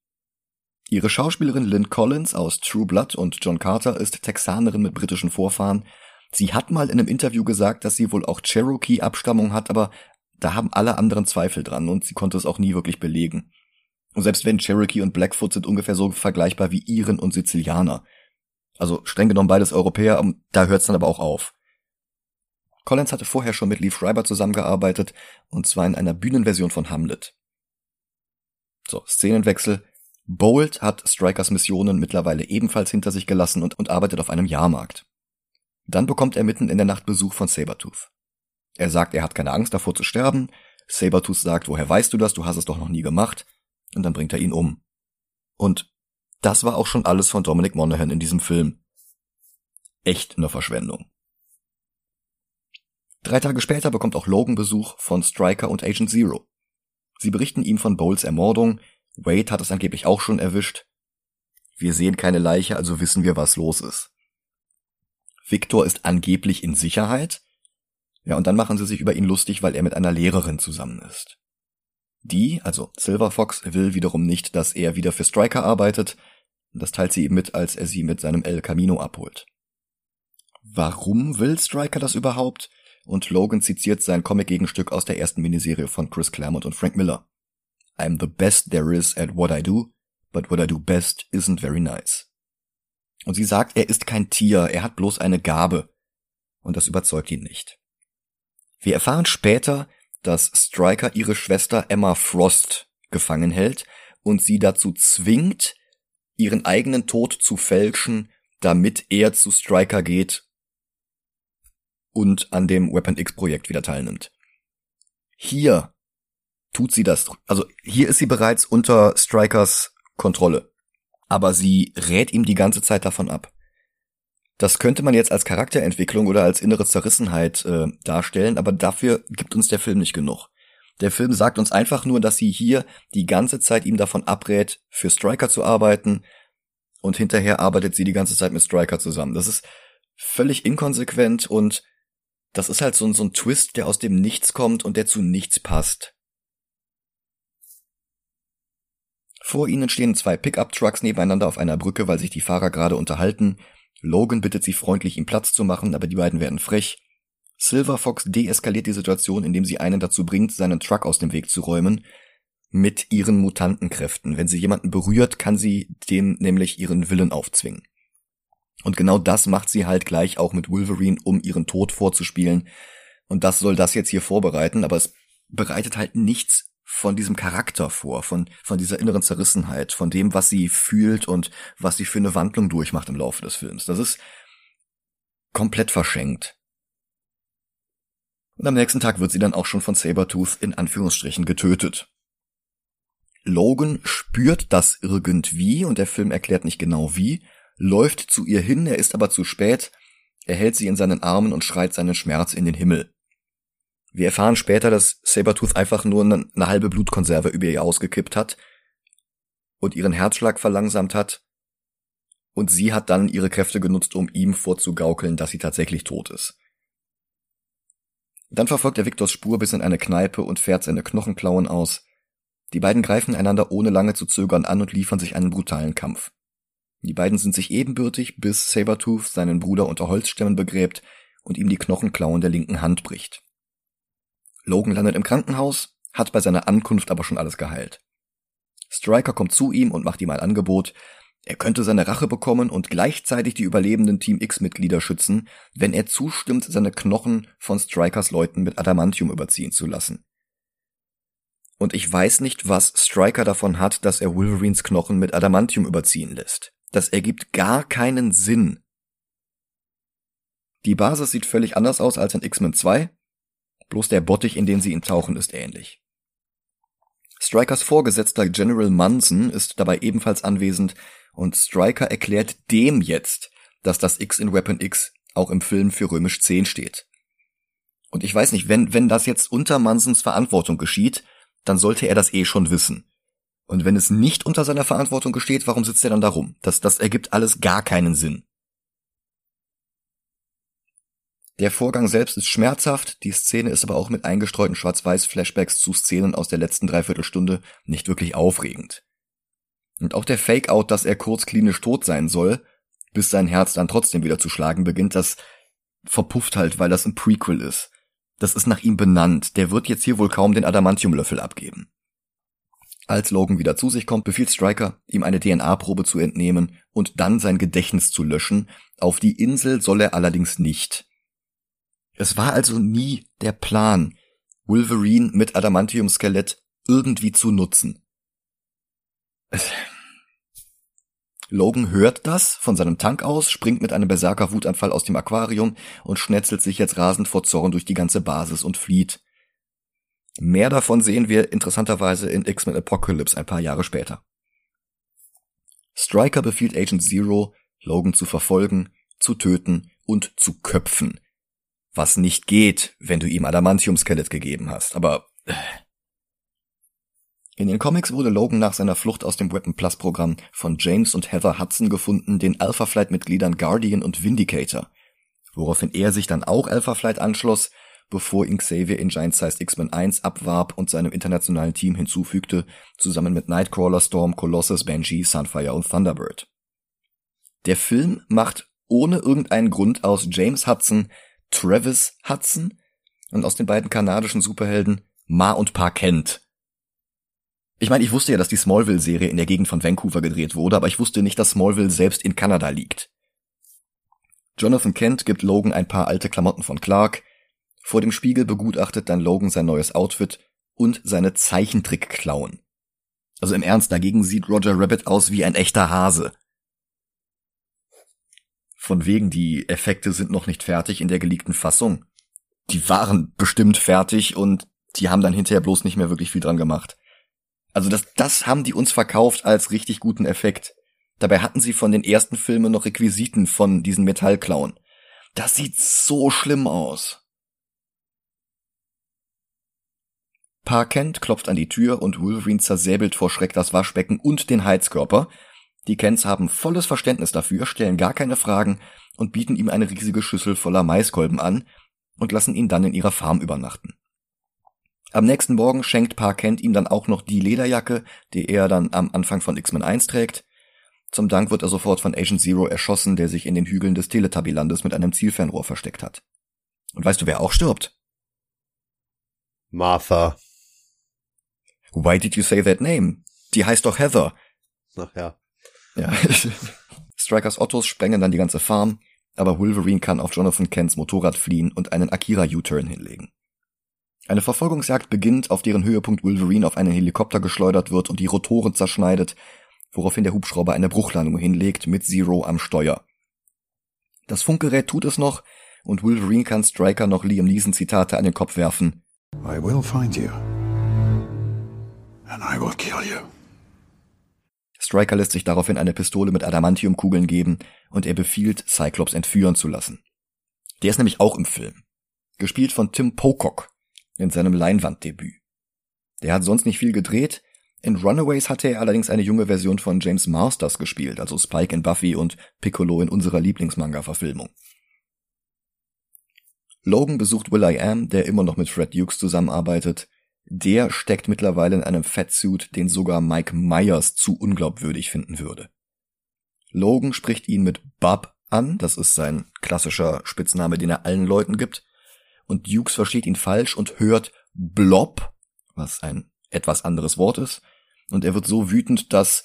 Ihre Schauspielerin Lynn Collins aus True Blood und John Carter ist Texanerin mit britischen Vorfahren. Sie hat mal in einem Interview gesagt, dass sie wohl auch Cherokee-Abstammung hat, aber da haben alle anderen Zweifel dran und sie konnte es auch nie wirklich belegen. Und selbst wenn Cherokee und Blackfoot sind ungefähr so vergleichbar wie Iren und Sizilianer. Also streng genommen beides Europäer, da hört's dann aber auch auf. Collins hatte vorher schon mit Lee Schreiber zusammengearbeitet, und zwar in einer Bühnenversion von Hamlet. So, Szenenwechsel. Bolt hat Strikers Missionen mittlerweile ebenfalls hinter sich gelassen und, und arbeitet auf einem Jahrmarkt. Dann bekommt er mitten in der Nacht Besuch von Sabertooth. Er sagt, er hat keine Angst davor zu sterben. Sabertooth sagt, woher weißt du das? Du hast es doch noch nie gemacht. Und dann bringt er ihn um. Und das war auch schon alles von Dominic Monaghan in diesem Film. Echt eine Verschwendung. Drei Tage später bekommt auch Logan Besuch von Striker und Agent Zero. Sie berichten ihm von Bowles Ermordung. Wade hat es angeblich auch schon erwischt. Wir sehen keine Leiche, also wissen wir, was los ist. Victor ist angeblich in Sicherheit. Ja, und dann machen sie sich über ihn lustig, weil er mit einer Lehrerin zusammen ist. Die, also Silver Fox, will wiederum nicht, dass er wieder für Striker arbeitet. Das teilt sie ihm mit, als er sie mit seinem El Camino abholt. Warum will Striker das überhaupt? und Logan zitiert sein Comic-Gegenstück aus der ersten Miniserie von Chris Claremont und Frank Miller. I'm the best there is at what I do, but what I do best isn't very nice. Und sie sagt, er ist kein Tier, er hat bloß eine Gabe. Und das überzeugt ihn nicht. Wir erfahren später, dass Striker ihre Schwester Emma Frost gefangen hält und sie dazu zwingt, ihren eigenen Tod zu fälschen, damit er zu Striker geht und an dem Weapon X Projekt wieder teilnimmt. Hier tut sie das, also hier ist sie bereits unter Strikers Kontrolle, aber sie rät ihm die ganze Zeit davon ab. Das könnte man jetzt als Charakterentwicklung oder als innere Zerrissenheit äh, darstellen, aber dafür gibt uns der Film nicht genug. Der Film sagt uns einfach nur, dass sie hier die ganze Zeit ihm davon abrät, für Striker zu arbeiten und hinterher arbeitet sie die ganze Zeit mit Striker zusammen. Das ist völlig inkonsequent und das ist halt so, ein so ein Twist, der aus dem Nichts kommt und der zu nichts passt. Vor ihnen stehen zwei Pickup-Trucks nebeneinander auf einer Brücke, weil sich die Fahrer gerade unterhalten. Logan bittet sie freundlich, ihm Platz zu machen, aber die beiden werden frech. Silver Fox deeskaliert die Situation, indem sie einen dazu bringt, seinen Truck aus dem Weg zu räumen. Mit ihren Mutantenkräften. Wenn sie jemanden berührt, kann sie dem nämlich ihren Willen aufzwingen. Und genau das macht sie halt gleich auch mit Wolverine, um ihren Tod vorzuspielen. Und das soll das jetzt hier vorbereiten, aber es bereitet halt nichts von diesem Charakter vor, von, von dieser inneren Zerrissenheit, von dem, was sie fühlt und was sie für eine Wandlung durchmacht im Laufe des Films. Das ist komplett verschenkt. Und am nächsten Tag wird sie dann auch schon von Sabertooth in Anführungsstrichen getötet. Logan spürt das irgendwie und der Film erklärt nicht genau wie, läuft zu ihr hin, er ist aber zu spät, er hält sie in seinen Armen und schreit seinen Schmerz in den Himmel. Wir erfahren später, dass Sabertooth einfach nur eine, eine halbe Blutkonserve über ihr ausgekippt hat und ihren Herzschlag verlangsamt hat, und sie hat dann ihre Kräfte genutzt, um ihm vorzugaukeln, dass sie tatsächlich tot ist. Dann verfolgt er Victors Spur bis in eine Kneipe und fährt seine Knochenklauen aus. Die beiden greifen einander ohne lange zu zögern an und liefern sich einen brutalen Kampf. Die beiden sind sich ebenbürtig, bis Sabertooth seinen Bruder unter Holzstämmen begräbt und ihm die Knochenklauen der linken Hand bricht. Logan landet im Krankenhaus, hat bei seiner Ankunft aber schon alles geheilt. Striker kommt zu ihm und macht ihm ein Angebot. Er könnte seine Rache bekommen und gleichzeitig die überlebenden Team X-Mitglieder schützen, wenn er zustimmt, seine Knochen von Strikers Leuten mit Adamantium überziehen zu lassen. Und ich weiß nicht, was Striker davon hat, dass er Wolverines Knochen mit Adamantium überziehen lässt. Das ergibt gar keinen Sinn. Die Basis sieht völlig anders aus als in X-Men 2, bloß der Bottich, in den sie ihn tauchen, ist ähnlich. Strikers Vorgesetzter General Munson ist dabei ebenfalls anwesend und Striker erklärt dem jetzt, dass das X in Weapon X auch im Film für römisch 10 steht. Und ich weiß nicht, wenn, wenn das jetzt unter Mansons Verantwortung geschieht, dann sollte er das eh schon wissen. Und wenn es nicht unter seiner Verantwortung gesteht, warum sitzt er dann da rum? Das, das ergibt alles gar keinen Sinn. Der Vorgang selbst ist schmerzhaft, die Szene ist aber auch mit eingestreuten Schwarz-Weiß-Flashbacks zu Szenen aus der letzten Dreiviertelstunde nicht wirklich aufregend. Und auch der Fake-Out, dass er kurz klinisch tot sein soll, bis sein Herz dann trotzdem wieder zu schlagen beginnt, das verpufft halt, weil das ein Prequel ist. Das ist nach ihm benannt. Der wird jetzt hier wohl kaum den Adamantiumlöffel abgeben. Als Logan wieder zu sich kommt, befiehlt Stryker, ihm eine DNA-Probe zu entnehmen und dann sein Gedächtnis zu löschen. Auf die Insel soll er allerdings nicht. Es war also nie der Plan, Wolverine mit Adamantium-Skelett irgendwie zu nutzen. Logan hört das von seinem Tank aus, springt mit einem Berserker-Wutanfall aus dem Aquarium und schnetzelt sich jetzt rasend vor Zorn durch die ganze Basis und flieht. Mehr davon sehen wir interessanterweise in X-Men Apocalypse ein paar Jahre später. Stryker befiehlt Agent Zero, Logan zu verfolgen, zu töten und zu köpfen. Was nicht geht, wenn du ihm Adamantium-Skelett gegeben hast, aber äh, in den Comics wurde Logan nach seiner Flucht aus dem Weapon Plus Programm von James und Heather Hudson gefunden, den Alpha Flight Mitgliedern Guardian und Vindicator, woraufhin er sich dann auch Alpha Flight anschloss, bevor ihn Xavier in Giant Sized X-Men 1 abwarb und seinem internationalen Team hinzufügte, zusammen mit Nightcrawler, Storm, Colossus, Banshee, Sunfire und Thunderbird. Der Film macht ohne irgendeinen Grund aus James Hudson Travis Hudson und aus den beiden kanadischen Superhelden Ma und Pa Kent ich meine, ich wusste ja, dass die Smallville-Serie in der Gegend von Vancouver gedreht wurde, aber ich wusste nicht, dass Smallville selbst in Kanada liegt. Jonathan Kent gibt Logan ein paar alte Klamotten von Clark. Vor dem Spiegel begutachtet dann Logan sein neues Outfit und seine Zeichentrick-Klauen. Also im Ernst, dagegen sieht Roger Rabbit aus wie ein echter Hase. Von wegen, die Effekte sind noch nicht fertig in der geleakten Fassung. Die waren bestimmt fertig und die haben dann hinterher bloß nicht mehr wirklich viel dran gemacht. Also das, das haben die uns verkauft als richtig guten Effekt. Dabei hatten sie von den ersten Filmen noch Requisiten von diesen Metallklauen. Das sieht so schlimm aus. Pa klopft an die Tür und Wolverine zersäbelt vor Schreck das Waschbecken und den Heizkörper. Die Kents haben volles Verständnis dafür, stellen gar keine Fragen und bieten ihm eine riesige Schüssel voller Maiskolben an und lassen ihn dann in ihrer Farm übernachten. Am nächsten Morgen schenkt Pa Kent ihm dann auch noch die Lederjacke, die er dann am Anfang von X-Men 1 trägt. Zum Dank wird er sofort von Agent Zero erschossen, der sich in den Hügeln des Teletubbylandes mit einem Zielfernrohr versteckt hat. Und weißt du, wer auch stirbt? Martha. Why did you say that name? Die heißt doch Heather. Ach ja. Ja. <laughs> Strikers Ottos sprengen dann die ganze Farm, aber Wolverine kann auf Jonathan Kents Motorrad fliehen und einen Akira U-Turn hinlegen. Eine Verfolgungsjagd beginnt, auf deren Höhepunkt Wolverine auf einen Helikopter geschleudert wird und die Rotoren zerschneidet, woraufhin der Hubschrauber eine Bruchlandung hinlegt mit Zero am Steuer. Das Funkgerät tut es noch und Wolverine kann Striker noch Liam Neeson Zitate an den Kopf werfen. I will find you. And I will kill you. Striker lässt sich daraufhin eine Pistole mit Adamantiumkugeln geben und er befiehlt, Cyclops entführen zu lassen. Der ist nämlich auch im Film. Gespielt von Tim Pocock, in seinem Leinwanddebüt. Der hat sonst nicht viel gedreht. In Runaways hatte er allerdings eine junge Version von James Masters gespielt, also Spike in Buffy und Piccolo in unserer Lieblingsmanga-Verfilmung. Logan besucht Will I Am, der immer noch mit Fred Dukes zusammenarbeitet. Der steckt mittlerweile in einem Fatsuit, den sogar Mike Myers zu unglaubwürdig finden würde. Logan spricht ihn mit Bob an, das ist sein klassischer Spitzname, den er allen Leuten gibt, und Dukes versteht ihn falsch und hört Blob, was ein etwas anderes Wort ist, und er wird so wütend, dass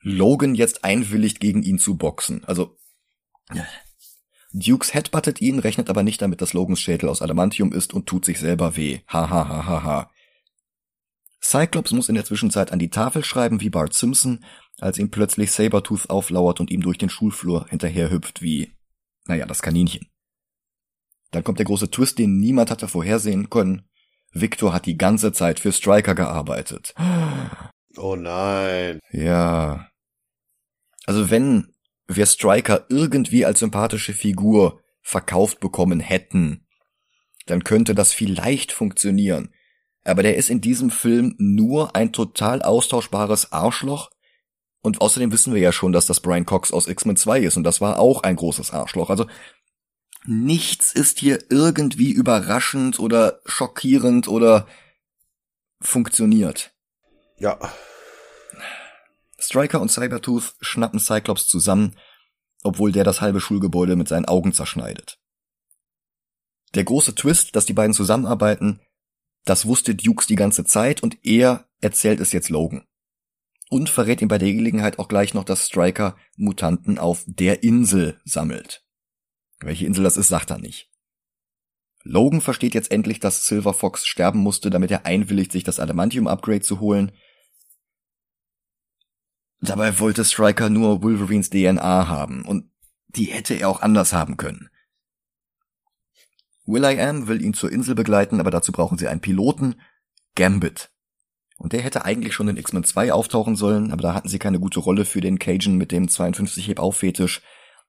Logan jetzt einwilligt, gegen ihn zu boxen. Also, Dukes headbuttet ihn, rechnet aber nicht damit, dass Logans Schädel aus Adamantium ist und tut sich selber weh. Ha ha ha ha ha. Cyclops muss in der Zwischenzeit an die Tafel schreiben wie Bart Simpson, als ihm plötzlich Sabertooth auflauert und ihm durch den Schulflur hinterherhüpft wie, naja, das Kaninchen. Dann kommt der große Twist, den niemand hatte vorhersehen können. Victor hat die ganze Zeit für Striker gearbeitet. <gasps> Oh nein. Ja. Also wenn wir Striker irgendwie als sympathische Figur verkauft bekommen hätten, dann könnte das vielleicht funktionieren. Aber der ist in diesem Film nur ein total austauschbares Arschloch. Und außerdem wissen wir ja schon, dass das Brian Cox aus X-Men 2 ist und das war auch ein großes Arschloch. Also nichts ist hier irgendwie überraschend oder schockierend oder funktioniert. Ja. Striker und Cybertooth schnappen Cyclops zusammen, obwohl der das halbe Schulgebäude mit seinen Augen zerschneidet. Der große Twist, dass die beiden zusammenarbeiten, das wusste Dukes die ganze Zeit und er erzählt es jetzt Logan. Und verrät ihm bei der Gelegenheit auch gleich noch, dass Striker Mutanten auf der Insel sammelt. Welche Insel das ist, sagt er nicht. Logan versteht jetzt endlich, dass Silver Fox sterben musste, damit er einwilligt, sich das Adamantium-Upgrade zu holen. Dabei wollte Striker nur Wolverines DNA haben und die hätte er auch anders haben können. Will.i.am will ihn zur Insel begleiten, aber dazu brauchen sie einen Piloten, Gambit. Und der hätte eigentlich schon in X-Men 2 auftauchen sollen, aber da hatten sie keine gute Rolle für den Cajun mit dem 52 Heb-Auf-Fetisch.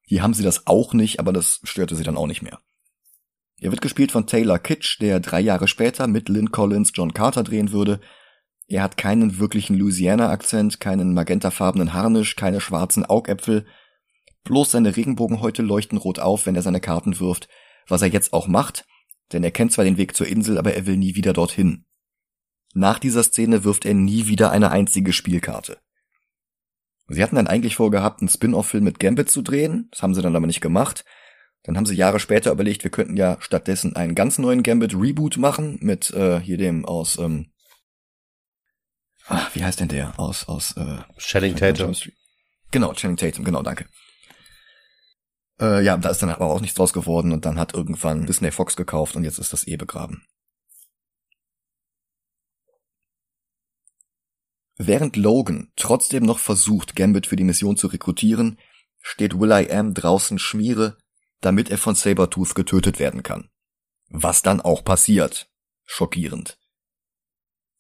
Hier haben sie das auch nicht, aber das störte sie dann auch nicht mehr. Er wird gespielt von Taylor Kitsch, der drei Jahre später mit Lynn Collins John Carter drehen würde. Er hat keinen wirklichen Louisiana-Akzent, keinen magentafarbenen Harnisch, keine schwarzen Augäpfel. Bloß seine Regenbogenhäute leuchten rot auf, wenn er seine Karten wirft, was er jetzt auch macht, denn er kennt zwar den Weg zur Insel, aber er will nie wieder dorthin. Nach dieser Szene wirft er nie wieder eine einzige Spielkarte. Sie hatten dann eigentlich vorgehabt, einen Spin-off-Film mit Gambit zu drehen, das haben sie dann aber nicht gemacht. Dann haben sie Jahre später überlegt, wir könnten ja stattdessen einen ganz neuen Gambit-Reboot machen mit äh, hier dem aus ähm, ach, wie heißt denn der aus aus äh, Channing Tatum. Genau, Channing Tatum, genau, danke. Äh, ja, da ist dann aber auch nichts draus geworden und dann hat irgendwann Disney Fox gekauft und jetzt ist das eh begraben. Während Logan trotzdem noch versucht, Gambit für die Mission zu rekrutieren, steht Will.i.am draußen Schmiere, damit er von Sabertooth getötet werden kann. Was dann auch passiert. Schockierend.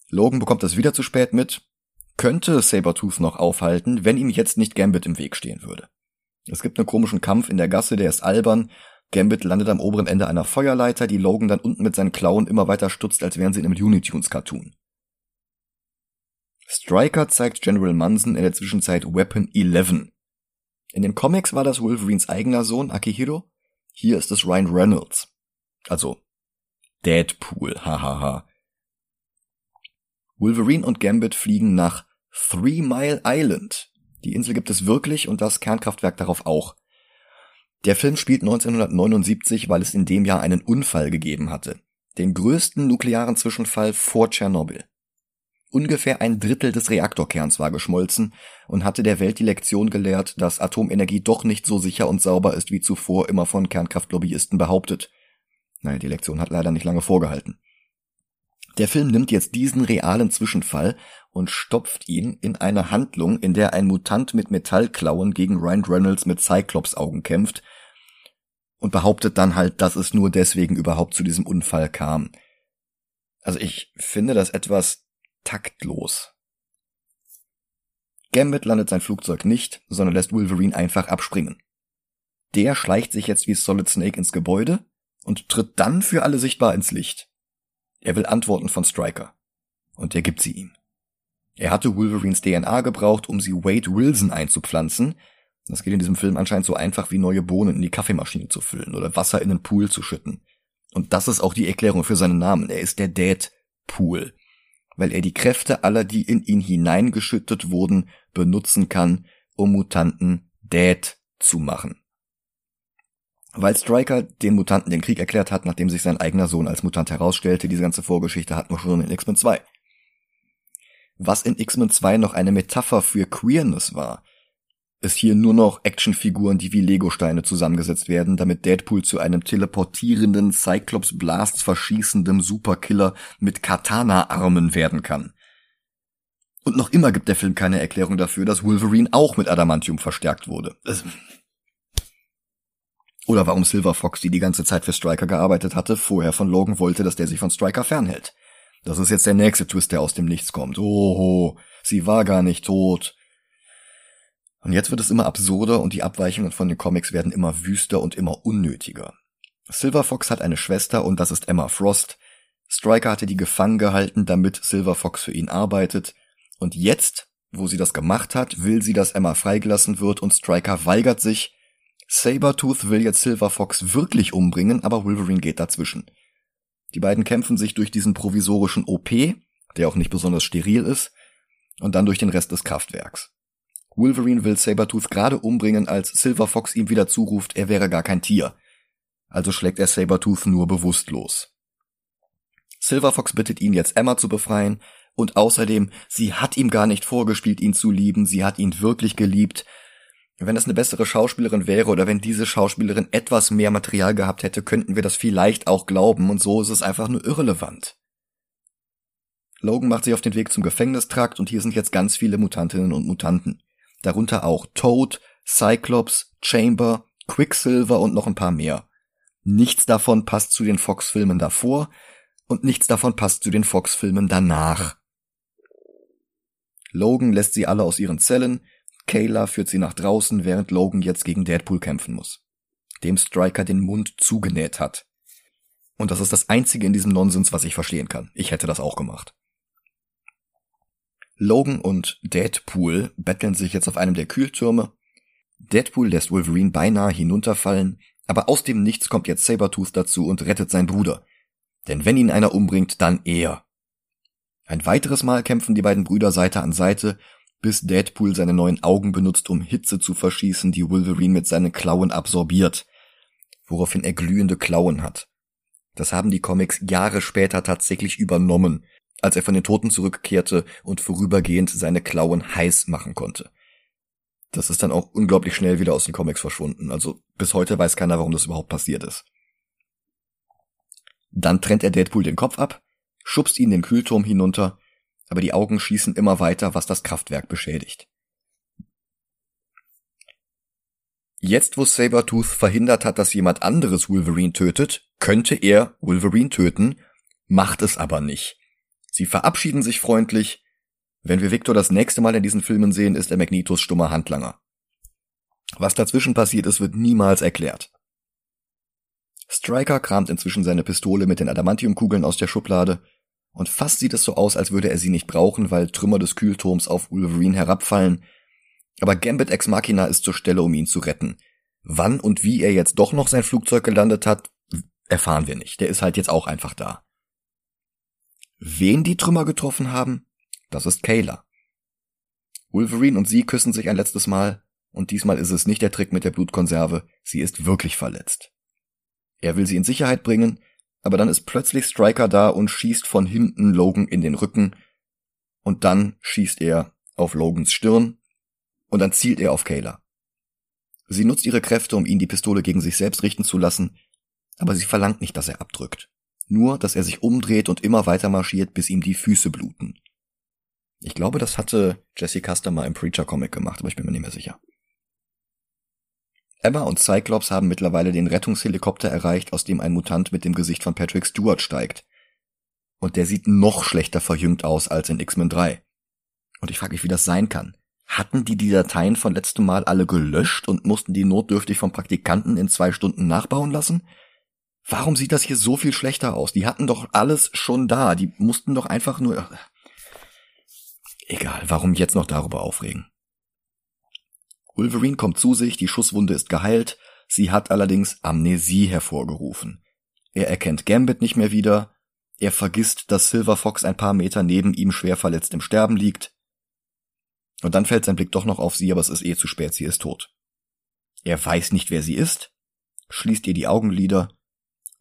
Logan bekommt das wieder zu spät mit, könnte Sabertooth noch aufhalten, wenn ihm jetzt nicht Gambit im Weg stehen würde. Es gibt einen komischen Kampf in der Gasse, der ist albern. Gambit landet am oberen Ende einer Feuerleiter, die Logan dann unten mit seinen Klauen immer weiter stutzt, als wären sie in einem Looney Tunes Cartoon. Striker zeigt General Munson in der Zwischenzeit Weapon 11. In den Comics war das Wolverines eigener Sohn Akihiro. Hier ist es Ryan Reynolds. Also Deadpool, hahaha. Wolverine und Gambit fliegen nach Three Mile Island. Die Insel gibt es wirklich und das Kernkraftwerk darauf auch. Der Film spielt 1979, weil es in dem Jahr einen Unfall gegeben hatte. Den größten nuklearen Zwischenfall vor Tschernobyl. Ungefähr ein Drittel des Reaktorkerns war geschmolzen und hatte der Welt die Lektion gelehrt, dass Atomenergie doch nicht so sicher und sauber ist wie zuvor immer von Kernkraftlobbyisten behauptet. Naja, die Lektion hat leider nicht lange vorgehalten. Der Film nimmt jetzt diesen realen Zwischenfall und stopft ihn in eine Handlung, in der ein Mutant mit Metallklauen gegen Ryan Reynolds mit Cyclops-Augen kämpft und behauptet dann halt, dass es nur deswegen überhaupt zu diesem Unfall kam. Also ich finde das etwas taktlos. Gambit landet sein Flugzeug nicht, sondern lässt Wolverine einfach abspringen. Der schleicht sich jetzt wie Solid Snake ins Gebäude und tritt dann für alle sichtbar ins Licht. Er will Antworten von Stryker. Und er gibt sie ihm. Er hatte Wolverines DNA gebraucht, um sie Wade Wilson einzupflanzen. Das geht in diesem Film anscheinend so einfach wie neue Bohnen in die Kaffeemaschine zu füllen oder Wasser in den Pool zu schütten. Und das ist auch die Erklärung für seinen Namen. Er ist der Dead Pool weil er die Kräfte aller, die in ihn hineingeschüttet wurden, benutzen kann, um Mutanten dead zu machen. Weil Stryker den Mutanten den Krieg erklärt hat, nachdem sich sein eigener Sohn als Mutant herausstellte, diese ganze Vorgeschichte hatten wir schon in X-Men 2. was in X-Men 2 noch eine Metapher für Queerness war, ist hier nur noch Actionfiguren, die wie Legosteine zusammengesetzt werden, damit Deadpool zu einem teleportierenden Cyclops Blasts verschießendem Superkiller mit Katana-Armen werden kann. Und noch immer gibt der Film keine Erklärung dafür, dass Wolverine auch mit Adamantium verstärkt wurde. Oder warum Silver Fox, die die ganze Zeit für Striker gearbeitet hatte, vorher von Logan wollte, dass der sich von Striker fernhält. Das ist jetzt der nächste Twist, der aus dem Nichts kommt. Oho, sie war gar nicht tot. Und jetzt wird es immer absurder und die Abweichungen von den Comics werden immer wüster und immer unnötiger. Silver Fox hat eine Schwester und das ist Emma Frost. Striker hatte die gefangen gehalten, damit Silver Fox für ihn arbeitet. Und jetzt, wo sie das gemacht hat, will sie, dass Emma freigelassen wird und Striker weigert sich. Sabertooth will jetzt Silver Fox wirklich umbringen, aber Wolverine geht dazwischen. Die beiden kämpfen sich durch diesen provisorischen OP, der auch nicht besonders steril ist, und dann durch den Rest des Kraftwerks. Wolverine will Sabertooth gerade umbringen, als Silver Fox ihm wieder zuruft, er wäre gar kein Tier. Also schlägt er Sabertooth nur bewusstlos. Silver Fox bittet ihn jetzt Emma zu befreien und außerdem, sie hat ihm gar nicht vorgespielt, ihn zu lieben, sie hat ihn wirklich geliebt. Wenn es eine bessere Schauspielerin wäre oder wenn diese Schauspielerin etwas mehr Material gehabt hätte, könnten wir das vielleicht auch glauben und so ist es einfach nur irrelevant. Logan macht sich auf den Weg zum Gefängnistrakt und hier sind jetzt ganz viele Mutantinnen und Mutanten darunter auch Toad, Cyclops, Chamber, Quicksilver und noch ein paar mehr. Nichts davon passt zu den Fox-Filmen davor und nichts davon passt zu den Fox-Filmen danach. Logan lässt sie alle aus ihren Zellen, Kayla führt sie nach draußen, während Logan jetzt gegen Deadpool kämpfen muss, dem Striker den Mund zugenäht hat. Und das ist das einzige in diesem Nonsens, was ich verstehen kann. Ich hätte das auch gemacht. Logan und Deadpool betteln sich jetzt auf einem der Kühltürme. Deadpool lässt Wolverine beinahe hinunterfallen, aber aus dem Nichts kommt jetzt Sabertooth dazu und rettet seinen Bruder. Denn wenn ihn einer umbringt, dann er. Ein weiteres Mal kämpfen die beiden Brüder Seite an Seite, bis Deadpool seine neuen Augen benutzt, um Hitze zu verschießen, die Wolverine mit seinen Klauen absorbiert, woraufhin er glühende Klauen hat. Das haben die Comics Jahre später tatsächlich übernommen als er von den Toten zurückkehrte und vorübergehend seine Klauen heiß machen konnte. Das ist dann auch unglaublich schnell wieder aus den Comics verschwunden. Also bis heute weiß keiner, warum das überhaupt passiert ist. Dann trennt er Deadpool den Kopf ab, schubst ihn den Kühlturm hinunter, aber die Augen schießen immer weiter, was das Kraftwerk beschädigt. Jetzt, wo Sabertooth verhindert hat, dass jemand anderes Wolverine tötet, könnte er Wolverine töten, macht es aber nicht. Sie verabschieden sich freundlich. Wenn wir Victor das nächste Mal in diesen Filmen sehen, ist er Magnetos stummer Handlanger. Was dazwischen passiert ist, wird niemals erklärt. Striker kramt inzwischen seine Pistole mit den Adamantiumkugeln aus der Schublade und fast sieht es so aus, als würde er sie nicht brauchen, weil Trümmer des Kühlturms auf Wolverine herabfallen. Aber Gambit Ex Machina ist zur Stelle, um ihn zu retten. Wann und wie er jetzt doch noch sein Flugzeug gelandet hat, erfahren wir nicht. Der ist halt jetzt auch einfach da. Wen die Trümmer getroffen haben? Das ist Kayla. Wolverine und sie küssen sich ein letztes Mal, und diesmal ist es nicht der Trick mit der Blutkonserve, sie ist wirklich verletzt. Er will sie in Sicherheit bringen, aber dann ist plötzlich Striker da und schießt von hinten Logan in den Rücken, und dann schießt er auf Logans Stirn, und dann zielt er auf Kayla. Sie nutzt ihre Kräfte, um ihn die Pistole gegen sich selbst richten zu lassen, aber sie verlangt nicht, dass er abdrückt nur dass er sich umdreht und immer weiter marschiert, bis ihm die Füße bluten. Ich glaube, das hatte Jesse Custer im Preacher Comic gemacht, aber ich bin mir nicht mehr sicher. Emma und Cyclops haben mittlerweile den Rettungshelikopter erreicht, aus dem ein Mutant mit dem Gesicht von Patrick Stewart steigt. Und der sieht noch schlechter verjüngt aus als in X-Men 3. Und ich frage mich, wie das sein kann. Hatten die die Dateien von letztem Mal alle gelöscht und mussten die notdürftig vom Praktikanten in zwei Stunden nachbauen lassen? Warum sieht das hier so viel schlechter aus? Die hatten doch alles schon da. Die mussten doch einfach nur. Egal, warum jetzt noch darüber aufregen? Wolverine kommt zu sich, die Schusswunde ist geheilt, sie hat allerdings Amnesie hervorgerufen. Er erkennt Gambit nicht mehr wieder, er vergisst, dass Silver Fox ein paar Meter neben ihm schwer verletzt im Sterben liegt. Und dann fällt sein Blick doch noch auf sie, aber es ist eh zu spät, sie ist tot. Er weiß nicht, wer sie ist, schließt ihr die Augenlider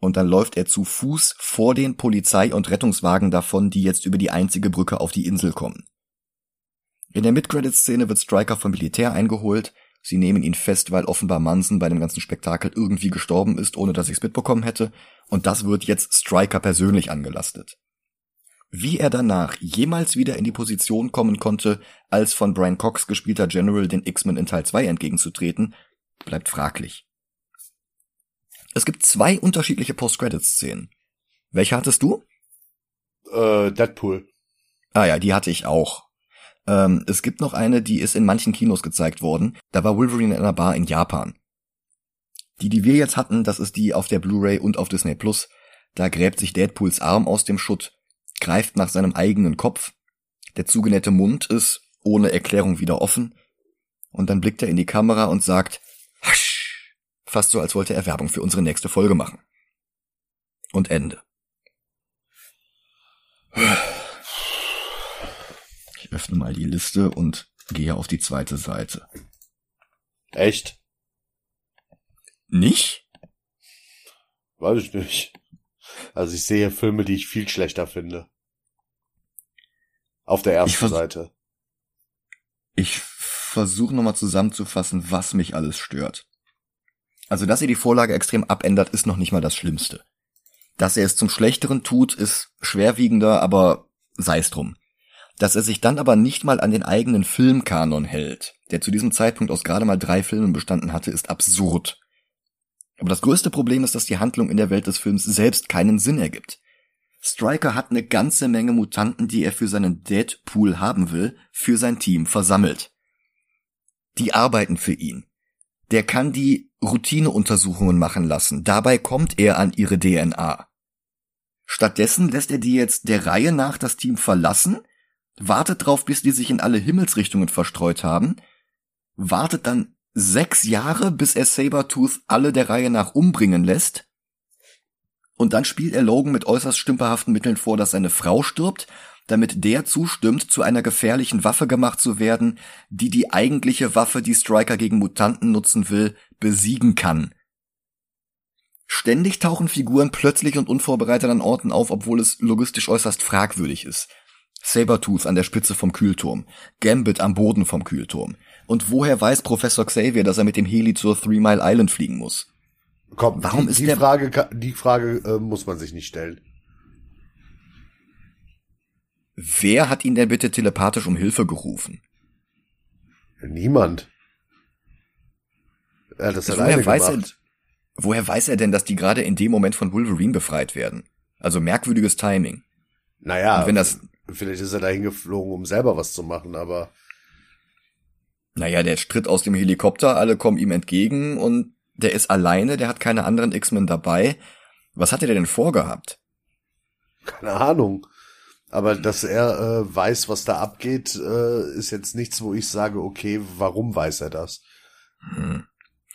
und dann läuft er zu Fuß vor den Polizei- und Rettungswagen davon, die jetzt über die einzige Brücke auf die Insel kommen. In der Mid-Credit-Szene wird Stryker vom Militär eingeholt. Sie nehmen ihn fest, weil offenbar Manson bei dem ganzen Spektakel irgendwie gestorben ist, ohne dass ich's mitbekommen hätte. Und das wird jetzt Stryker persönlich angelastet. Wie er danach jemals wieder in die Position kommen konnte, als von Brian Cox gespielter General den X-Men in Teil 2 entgegenzutreten, bleibt fraglich. Es gibt zwei unterschiedliche Post-Credits-Szenen. Welche hattest du? Äh, Deadpool. Ah ja, die hatte ich auch. Ähm, es gibt noch eine, die ist in manchen Kinos gezeigt worden. Da war Wolverine in einer Bar in Japan. Die, die wir jetzt hatten, das ist die auf der Blu-ray und auf Disney Plus. Da gräbt sich Deadpools Arm aus dem Schutt, greift nach seinem eigenen Kopf. Der zugenähte Mund ist ohne Erklärung wieder offen. Und dann blickt er in die Kamera und sagt, Hasch! Fast so, als wollte er Werbung für unsere nächste Folge machen. Und Ende. Ich öffne mal die Liste und gehe auf die zweite Seite. Echt? Nicht? Weiß ich nicht. Also ich sehe Filme, die ich viel schlechter finde. Auf der ersten Ich Seite. Ich versuche nochmal zusammenzufassen, was mich alles stört. Also, dass er die Vorlage extrem abändert, ist noch nicht mal das Schlimmste. Dass er es zum Schlechteren tut, ist schwerwiegender, aber sei es drum. Dass er sich dann aber nicht mal an den eigenen Filmkanon hält, der zu diesem Zeitpunkt aus gerade mal drei Filmen bestanden hatte, ist absurd. Aber das größte Problem ist, dass die Handlung in der Welt des Films selbst keinen Sinn ergibt. Stryker hat eine ganze Menge Mutanten, die er für seinen Deadpool haben will, für sein Team versammelt. Die arbeiten für ihn. Der kann die Routineuntersuchungen machen lassen. Dabei kommt er an ihre DNA. Stattdessen lässt er die jetzt der Reihe nach das Team verlassen, wartet drauf, bis die sich in alle Himmelsrichtungen verstreut haben, wartet dann sechs Jahre, bis er Sabertooth alle der Reihe nach umbringen lässt, und dann spielt er Logan mit äußerst stümperhaften Mitteln vor, dass seine Frau stirbt, damit der zustimmt, zu einer gefährlichen Waffe gemacht zu werden, die die eigentliche Waffe, die Stryker gegen Mutanten nutzen will, besiegen kann. Ständig tauchen Figuren plötzlich und unvorbereitet an Orten auf, obwohl es logistisch äußerst fragwürdig ist. Sabertooth an der Spitze vom Kühlturm, Gambit am Boden vom Kühlturm. Und woher weiß Professor Xavier, dass er mit dem Heli zur Three Mile Island fliegen muss? Komm, Warum die, ist die der- Frage, die Frage äh, muss man sich nicht stellen. Wer hat ihn denn bitte telepathisch um Hilfe gerufen? Niemand. Er hat das Also alleine woher weiß er, gemacht. woher weiß er denn, dass die gerade in dem Moment von Wolverine befreit werden? Also merkwürdiges Timing. Naja, Und wenn das- vielleicht ist er dahin geflogen, um selber was zu machen, aber Naja, der tritt aus dem Helikopter, alle kommen ihm entgegen und der ist alleine, der hat keine anderen X-Men dabei. Was hat er denn vorgehabt? keine Ahnung. Aber dass er äh, weiß, was da abgeht, äh, ist jetzt nichts, wo ich sage, okay, warum weiß er das? Hm.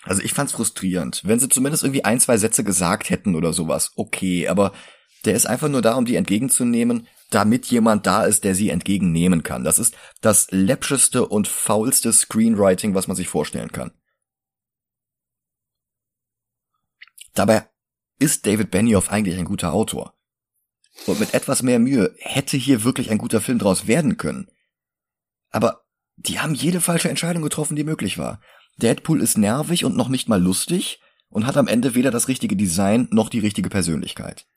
Also ich fand's frustrierend. Wenn sie zumindest irgendwie ein, zwei Sätze gesagt hätten oder sowas, okay, aber der ist einfach nur da, um die entgegenzunehmen, damit jemand da ist, der sie entgegennehmen kann. Das ist das läppscheste und faulste Screenwriting, was man sich vorstellen kann. Dabei ist David Benioff eigentlich ein guter Autor. Und mit etwas mehr Mühe hätte hier wirklich ein guter Film draus werden können. Aber die haben jede falsche Entscheidung getroffen, die möglich war. Deadpool ist nervig und noch nicht mal lustig und hat am Ende weder das richtige Design noch die richtige Persönlichkeit.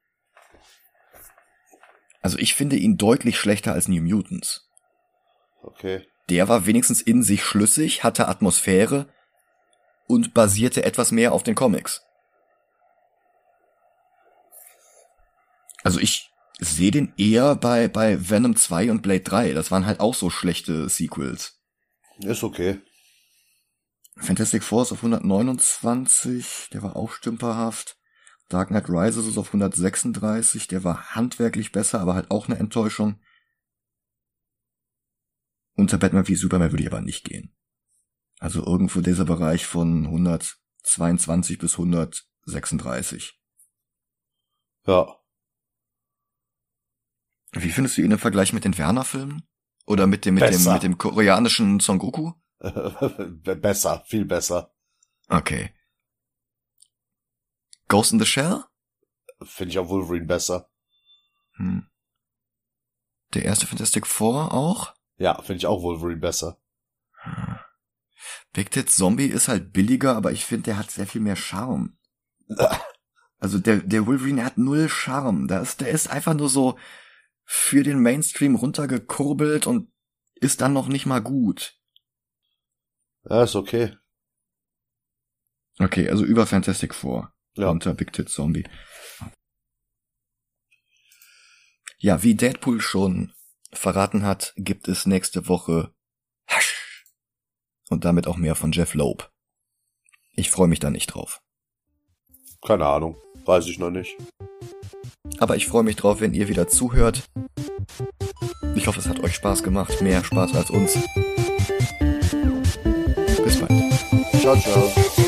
Also ich finde ihn deutlich schlechter als New Mutants. Okay. Der war wenigstens in sich schlüssig, hatte Atmosphäre und basierte etwas mehr auf den Comics. Also ich sehe den eher bei, bei Venom 2 und Blade 3. Das waren halt auch so schlechte Sequels. Ist okay. Fantastic ist auf 129, der war auch stümperhaft. Dark Knight Rises ist auf 136, der war handwerklich besser, aber halt auch eine Enttäuschung. Unter Batman wie Superman würde ich aber nicht gehen. Also irgendwo dieser Bereich von 122 bis 136. Ja. Wie findest du ihn im Vergleich mit den Werner-Filmen? Oder mit dem, mit dem, Besser. mit dem koreanischen Son Goku? <laughs> besser, viel besser. Okay. Ghost in the Shell? Finde ich auch Wolverine besser. Hm. Der erste Fantastic Four auch? Ja, finde ich auch Wolverine besser. Big Tit Zombie ist halt billiger, aber ich finde, der hat sehr viel mehr Charme. <laughs> Also der, der Wolverine hat null Charme. Der ist, der ist einfach nur so für den Mainstream runtergekurbelt und ist dann noch nicht mal gut. Ja, ist okay. Okay, also über Fantastic Four. Ja. Unter Big Tit Zombie. Ja, wie Deadpool schon verraten hat, gibt es nächste Woche Hasch. Und damit auch mehr von Jeff Loeb. Ich freue mich da nicht drauf. Keine Ahnung. Weiß ich noch nicht. Aber ich freue mich drauf, wenn ihr wieder zuhört. Ich hoffe, es hat euch Spaß gemacht. Mehr Spaß als uns. Bis bald. Ciao, ciao.